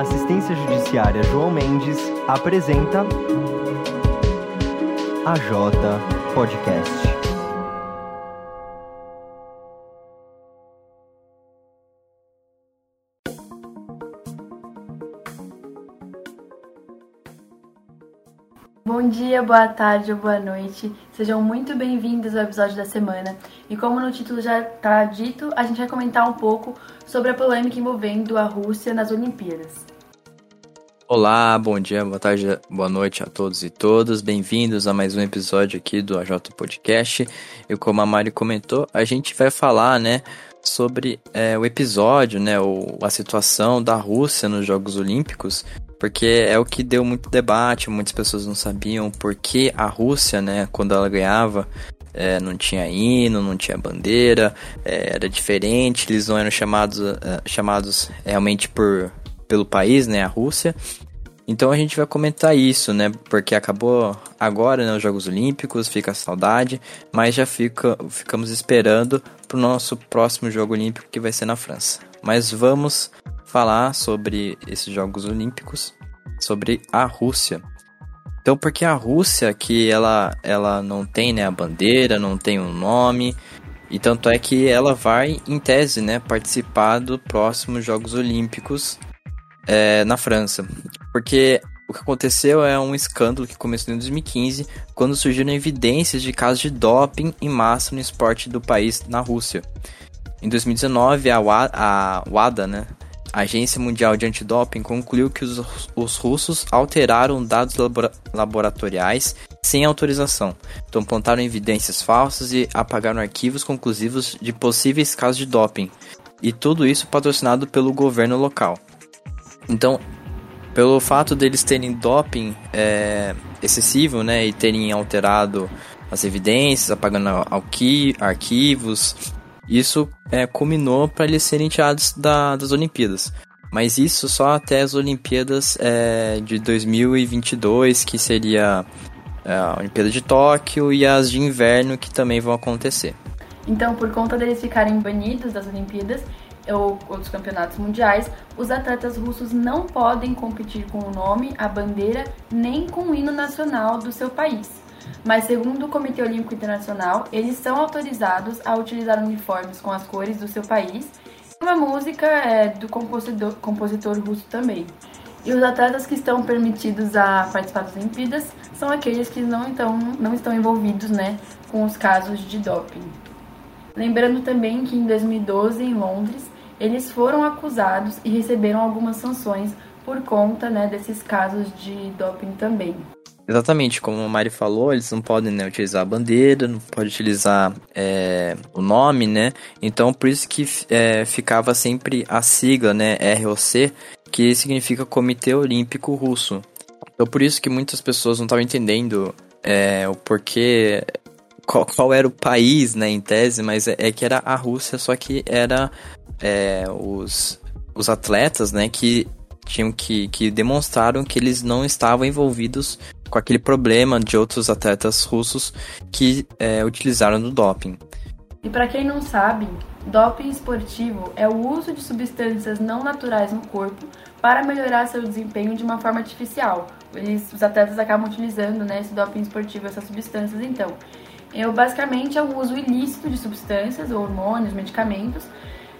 Assistência judiciária João Mendes apresenta a J Podcast. Bom dia, boa tarde ou boa noite. Sejam muito bem-vindos ao episódio da semana. E como no título já está dito, a gente vai comentar um pouco sobre a polêmica envolvendo a Rússia nas Olimpíadas. Olá, bom dia, boa tarde, boa noite a todos e todas. Bem-vindos a mais um episódio aqui do AJ Podcast. E como a Mari comentou, a gente vai falar, né, sobre é, o episódio, né, ou a situação da Rússia nos Jogos Olímpicos porque é o que deu muito debate, muitas pessoas não sabiam por que a Rússia, né, quando ela ganhava, é, não tinha hino, não tinha bandeira, é, era diferente, eles não eram chamados, é, chamados realmente por, pelo país, né, a Rússia. Então a gente vai comentar isso, né, porque acabou agora, né, os Jogos Olímpicos, fica a saudade, mas já fica, ficamos esperando para o nosso próximo Jogo Olímpico que vai ser na França. Mas vamos falar sobre esses Jogos Olímpicos, sobre a Rússia. Então, porque a Rússia, que ela, ela não tem né, a bandeira, não tem um nome, e tanto é que ela vai, em tese, né, participar do próximo Jogos Olímpicos é, na França. Porque o que aconteceu é um escândalo que começou em 2015, quando surgiram evidências de casos de doping em massa no esporte do país na Rússia. Em 2019, a WADA, né, a Agência Mundial de Antidoping concluiu que os, os russos alteraram dados labora laboratoriais sem autorização, então plantaram evidências falsas e apagaram arquivos conclusivos de possíveis casos de doping, e tudo isso patrocinado pelo governo local. Então, pelo fato deles terem doping é, excessivo, né, e terem alterado as evidências, apagando arquivos, isso é, culminou para eles serem tirados da, das Olimpíadas. Mas isso só até as Olimpíadas é, de 2022, que seria é, a Olimpíada de Tóquio e as de inverno que também vão acontecer. Então, por conta deles ficarem banidos das Olimpíadas ou outros campeonatos mundiais, os atletas russos não podem competir com o nome, a bandeira, nem com o hino nacional do seu país mas segundo o Comitê Olímpico Internacional, eles são autorizados a utilizar uniformes com as cores do seu país e uma música é, do compositor, compositor russo também. E os atletas que estão permitidos a participar das Olimpíadas são aqueles que não, então, não estão envolvidos né, com os casos de doping. Lembrando também que em 2012, em Londres, eles foram acusados e receberam algumas sanções por conta né, desses casos de doping também. Exatamente, como a Mari falou, eles não podem né, utilizar a bandeira, não pode utilizar é, o nome, né? Então, por isso que é, ficava sempre a sigla, né, ROC, que significa Comitê Olímpico Russo. Então, por isso que muitas pessoas não estavam entendendo é, o porquê, qual, qual, era o país, né, em tese, mas é, é que era a Rússia, só que era é, os, os atletas, né, que tinham que, que demonstraram que eles não estavam envolvidos com aquele problema de outros atletas russos que é, utilizaram do doping. E para quem não sabe, doping esportivo é o uso de substâncias não naturais no corpo para melhorar seu desempenho de uma forma artificial. Eles, os atletas acabam utilizando né, esse doping esportivo, essas substâncias, então. Eu, basicamente é o uso ilícito de substâncias, hormônios, medicamentos,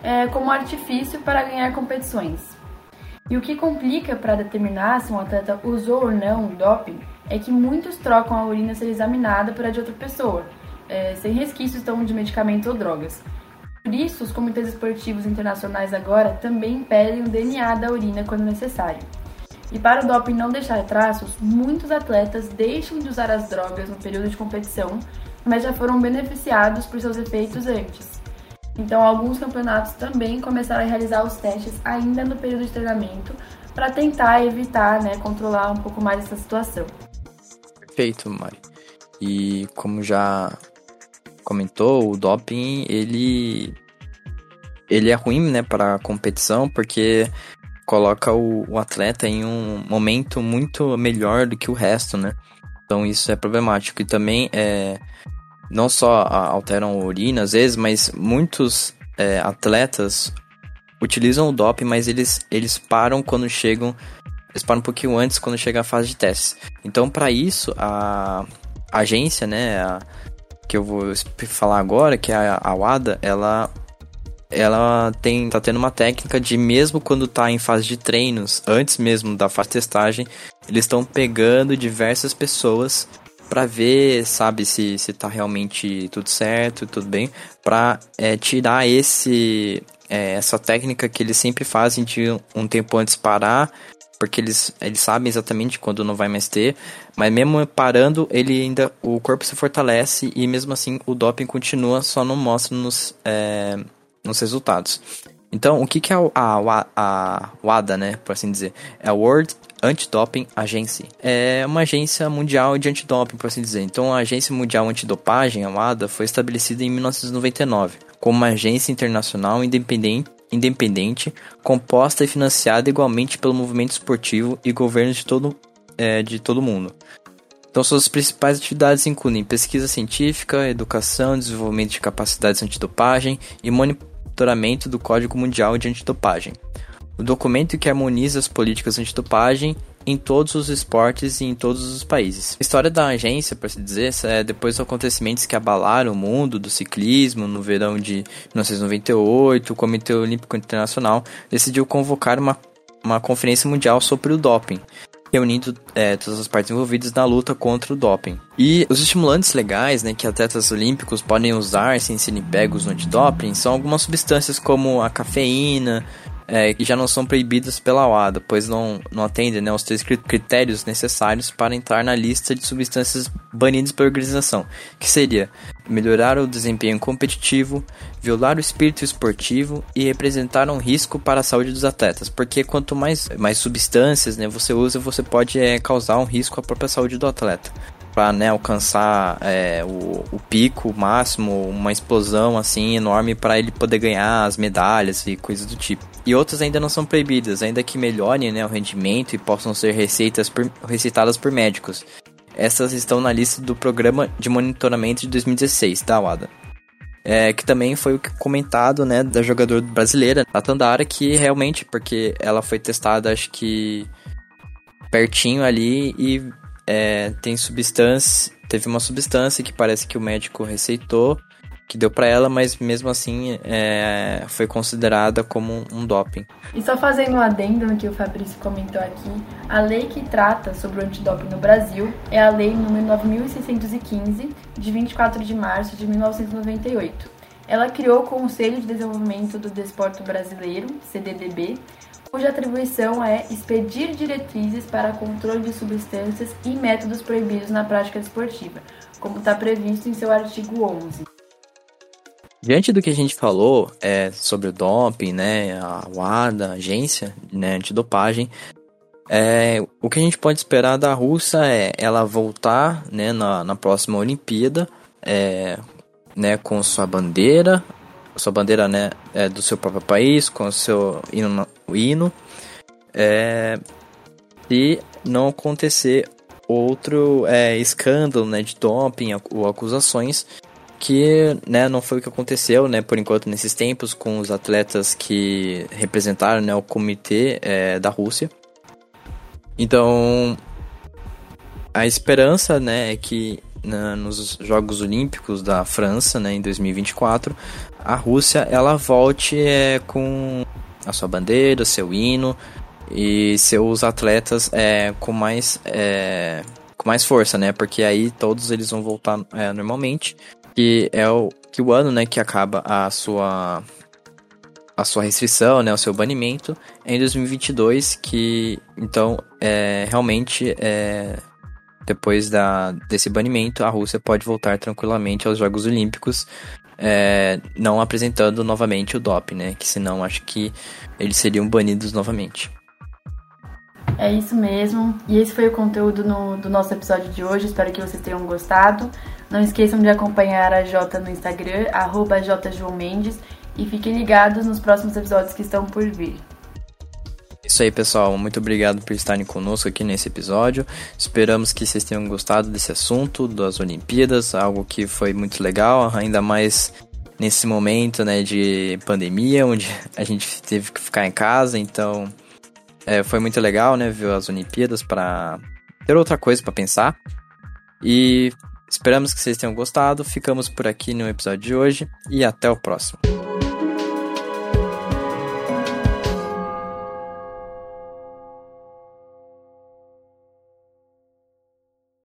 é, como artifício para ganhar competições. E o que complica para determinar se um atleta usou ou não doping é que muitos trocam a urina ser examinada por a de outra pessoa, é, sem resquícios então, de medicamentos ou drogas. Por isso, os comitês esportivos internacionais agora também pedem o DNA da urina quando necessário. E para o doping não deixar traços, muitos atletas deixam de usar as drogas no período de competição, mas já foram beneficiados por seus efeitos antes. Então, alguns campeonatos também começaram a realizar os testes ainda no período de treinamento para tentar evitar, né, controlar um pouco mais essa situação. Perfeito, Mari. E como já comentou, o doping, ele ele é ruim, né, para a competição, porque coloca o, o, atleta em um momento muito melhor do que o resto, né? Então isso é problemático. E também é, não só alteram a urina às vezes, mas muitos é, atletas utilizam o doping, mas eles, eles param quando chegam. Eles param um pouquinho antes quando chega a fase de testes. Então, para isso, a, a agência, né, a, que eu vou falar agora, que é a, a WADA, ela ela tem tá tendo uma técnica de mesmo quando tá em fase de treinos, antes mesmo da fase de testagem, eles estão pegando diversas pessoas para ver, sabe, se, se tá realmente tudo certo, tudo bem, para é, tirar esse é, essa técnica que eles sempre fazem de um tempo antes parar, porque eles, eles sabem exatamente quando não vai mais ter, mas mesmo parando, ele ainda o corpo se fortalece e mesmo assim o doping continua, só não mostra nos, é, nos resultados. Então, o que, que é a, a, a WADA, né, por assim dizer? É a World Anti-Doping Agency. É uma agência mundial de antidoping, por assim dizer. Então, a Agência Mundial Antidopagem, a WADA, foi estabelecida em 1999 como uma agência internacional independente, independente composta e financiada igualmente pelo movimento esportivo e governos de todo, é, de todo mundo. Então, suas principais atividades incluem pesquisa científica, educação, desenvolvimento de capacidades antidopagem e monitoramento do Código Mundial de Antidopagem. O documento que harmoniza as políticas antidopagem em todos os esportes e em todos os países. A história da agência, por assim dizer, é depois dos acontecimentos que abalaram o mundo do ciclismo no verão de 1998, o Comitê Olímpico Internacional decidiu convocar uma, uma conferência mundial sobre o doping, reunindo é, todas as partes envolvidas na luta contra o doping. E os estimulantes legais né, que atletas olímpicos podem usar sem serem pegos no antidoping são algumas substâncias como a cafeína, é, que já não são proibidas pela OADA, pois não, não atendem né, aos três critérios necessários para entrar na lista de substâncias banidas pela organização, que seria melhorar o desempenho competitivo, violar o espírito esportivo e representar um risco para a saúde dos atletas, porque quanto mais, mais substâncias né, você usa, você pode é, causar um risco à própria saúde do atleta para né, alcançar é, o, o, pico máximo, uma explosão assim enorme para ele poder ganhar as medalhas e coisas do tipo. E outras ainda não são proibidas, ainda que melhorem né, o rendimento e possam ser receitas por, receitadas por médicos. Essas estão na lista do Programa de Monitoramento de 2016 da WADA. É, que também foi o comentado, né, da jogadora brasileira, a Tandara, que realmente, porque ela foi testada, acho que pertinho ali e é, tem substância, teve uma substância que parece que o médico receitou, que deu para ela, mas mesmo assim é, foi considerada como um doping. E só fazendo um adendo no que o Fabrício comentou aqui, a lei que trata sobre o antidoping no Brasil é a Lei número 9615, de 24 de março de 1998. Ela criou o Conselho de Desenvolvimento do Desporto Brasileiro, CDDB, cuja atribuição é expedir diretrizes para controle de substâncias e métodos proibidos na prática desportiva, como está previsto em seu artigo 11. Diante do que a gente falou é, sobre o doping, né, a WADA, a agência né, antidopagem, é, o que a gente pode esperar da Rússia é ela voltar né, na, na próxima Olimpíada é, né, com sua bandeira, sua bandeira né, é, do seu próprio país, com o seu hino, hino é, e não acontecer outro é, escândalo né, de doping ou acusações que né, não foi o que aconteceu né, por enquanto nesses tempos com os atletas que representaram né, o comitê é, da Rússia. Então a esperança né, é que na, nos Jogos Olímpicos da França, né, em 2024, a Rússia ela volte é, com a sua bandeira, seu hino e seus atletas é, com mais é, mais força, né? Porque aí todos eles vão voltar é, normalmente, que é o que o ano, né, que acaba a sua a sua restrição, né, o seu banimento é em 2022, que então é realmente é depois da, desse banimento, a Rússia pode voltar tranquilamente aos Jogos Olímpicos, é, não apresentando novamente o doping, né? Que senão acho que eles seriam banidos novamente. É isso mesmo. E esse foi o conteúdo no, do nosso episódio de hoje. Espero que vocês tenham gostado. Não esqueçam de acompanhar a Jota no Instagram, arroba e fiquem ligados nos próximos episódios que estão por vir. Isso aí, pessoal. Muito obrigado por estarem conosco aqui nesse episódio. Esperamos que vocês tenham gostado desse assunto das Olimpíadas, algo que foi muito legal, ainda mais nesse momento, né, de pandemia, onde a gente teve que ficar em casa, então é, foi muito legal, né, ver as Olimpíadas para ter outra coisa para pensar. E esperamos que vocês tenham gostado. Ficamos por aqui no episódio de hoje e até o próximo.